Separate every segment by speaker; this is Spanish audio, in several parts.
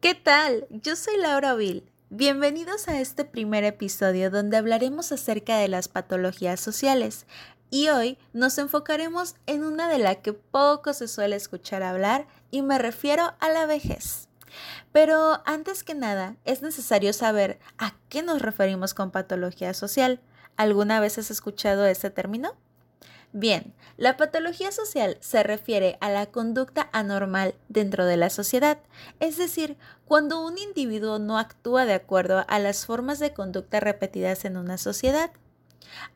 Speaker 1: ¿Qué tal? Yo soy Laura Vil. Bienvenidos a este primer episodio donde hablaremos acerca de las patologías sociales y hoy nos enfocaremos en una de la que poco se suele escuchar hablar y me refiero a la vejez. Pero antes que nada, es necesario saber a qué nos referimos con patología social. ¿Alguna vez has escuchado ese término? Bien, la patología social se refiere a la conducta anormal dentro de la sociedad, es decir, cuando un individuo no actúa de acuerdo a las formas de conducta repetidas en una sociedad.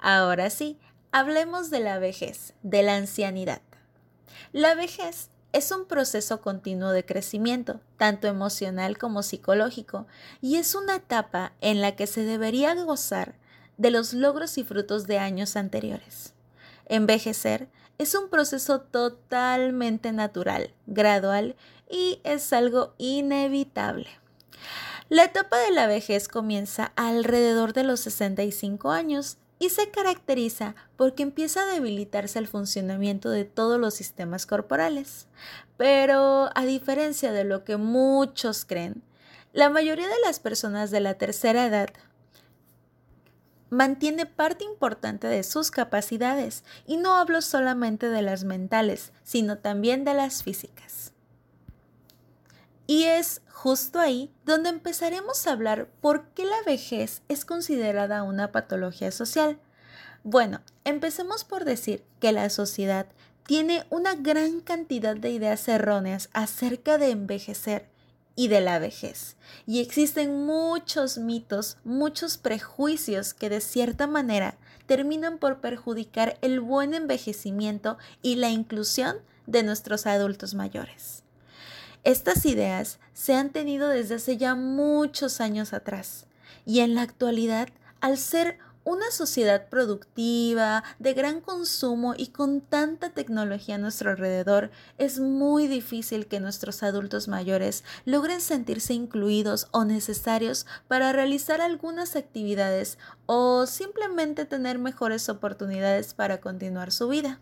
Speaker 1: Ahora sí, hablemos de la vejez, de la ancianidad. La vejez es un proceso continuo de crecimiento, tanto emocional como psicológico, y es una etapa en la que se debería gozar de los logros y frutos de años anteriores. Envejecer es un proceso totalmente natural, gradual y es algo inevitable. La etapa de la vejez comienza alrededor de los 65 años y se caracteriza porque empieza a debilitarse el funcionamiento de todos los sistemas corporales. Pero a diferencia de lo que muchos creen, la mayoría de las personas de la tercera edad mantiene parte importante de sus capacidades, y no hablo solamente de las mentales, sino también de las físicas. Y es justo ahí donde empezaremos a hablar por qué la vejez es considerada una patología social. Bueno, empecemos por decir que la sociedad tiene una gran cantidad de ideas erróneas acerca de envejecer y de la vejez. Y existen muchos mitos, muchos prejuicios que de cierta manera terminan por perjudicar el buen envejecimiento y la inclusión de nuestros adultos mayores. Estas ideas se han tenido desde hace ya muchos años atrás y en la actualidad, al ser una sociedad productiva, de gran consumo y con tanta tecnología a nuestro alrededor, es muy difícil que nuestros adultos mayores logren sentirse incluidos o necesarios para realizar algunas actividades o simplemente tener mejores oportunidades para continuar su vida.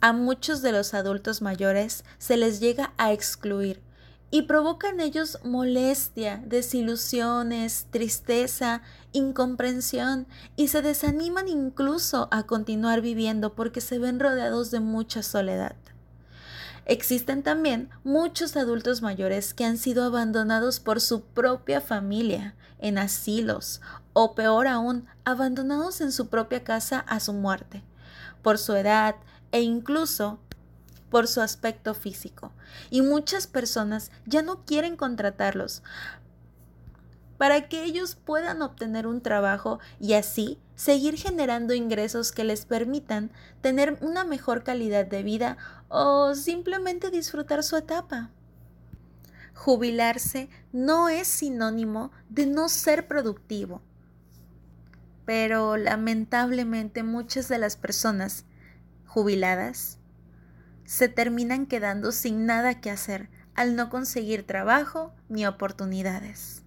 Speaker 1: A muchos de los adultos mayores se les llega a excluir y provoca en ellos molestia, desilusiones, tristeza, incomprensión y se desaniman incluso a continuar viviendo porque se ven rodeados de mucha soledad. Existen también muchos adultos mayores que han sido abandonados por su propia familia en asilos o peor aún, abandonados en su propia casa a su muerte, por su edad e incluso por su aspecto físico. Y muchas personas ya no quieren contratarlos para que ellos puedan obtener un trabajo y así seguir generando ingresos que les permitan tener una mejor calidad de vida o simplemente disfrutar su etapa. Jubilarse no es sinónimo de no ser productivo, pero lamentablemente muchas de las personas jubiladas se terminan quedando sin nada que hacer al no conseguir trabajo ni oportunidades.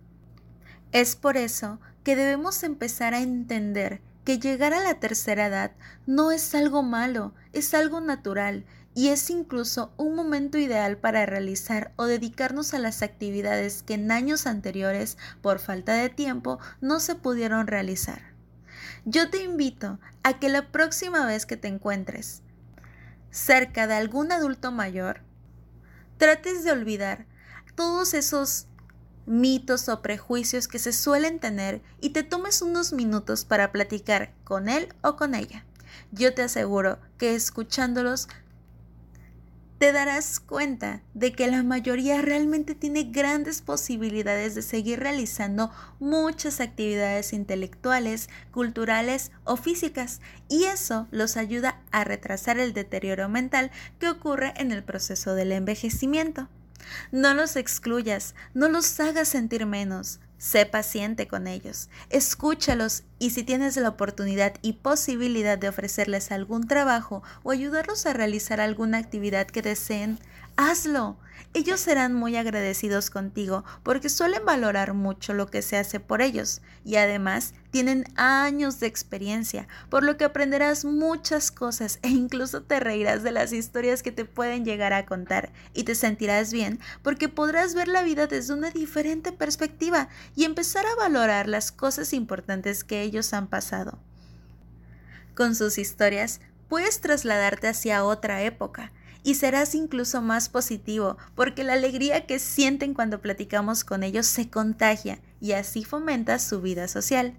Speaker 1: Es por eso que debemos empezar a entender que llegar a la tercera edad no es algo malo, es algo natural y es incluso un momento ideal para realizar o dedicarnos a las actividades que en años anteriores, por falta de tiempo, no se pudieron realizar. Yo te invito a que la próxima vez que te encuentres cerca de algún adulto mayor, trates de olvidar todos esos mitos o prejuicios que se suelen tener y te tomes unos minutos para platicar con él o con ella. Yo te aseguro que escuchándolos te darás cuenta de que la mayoría realmente tiene grandes posibilidades de seguir realizando muchas actividades intelectuales, culturales o físicas y eso los ayuda a retrasar el deterioro mental que ocurre en el proceso del envejecimiento. No los excluyas, no los hagas sentir menos, Sé paciente con ellos, escúchalos y si tienes la oportunidad y posibilidad de ofrecerles algún trabajo o ayudarlos a realizar alguna actividad que deseen, hazlo. Ellos serán muy agradecidos contigo porque suelen valorar mucho lo que se hace por ellos y además tienen años de experiencia, por lo que aprenderás muchas cosas e incluso te reirás de las historias que te pueden llegar a contar y te sentirás bien porque podrás ver la vida desde una diferente perspectiva y empezar a valorar las cosas importantes que ellos han pasado. Con sus historias puedes trasladarte hacia otra época y serás incluso más positivo porque la alegría que sienten cuando platicamos con ellos se contagia y así fomenta su vida social.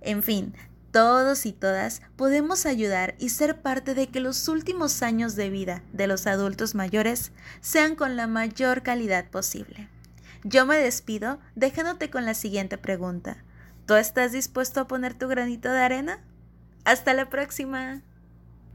Speaker 1: En fin, todos y todas podemos ayudar y ser parte de que los últimos años de vida de los adultos mayores sean con la mayor calidad posible. Yo me despido dejándote con la siguiente pregunta. ¿Tú estás dispuesto a poner tu granito de arena? Hasta la próxima.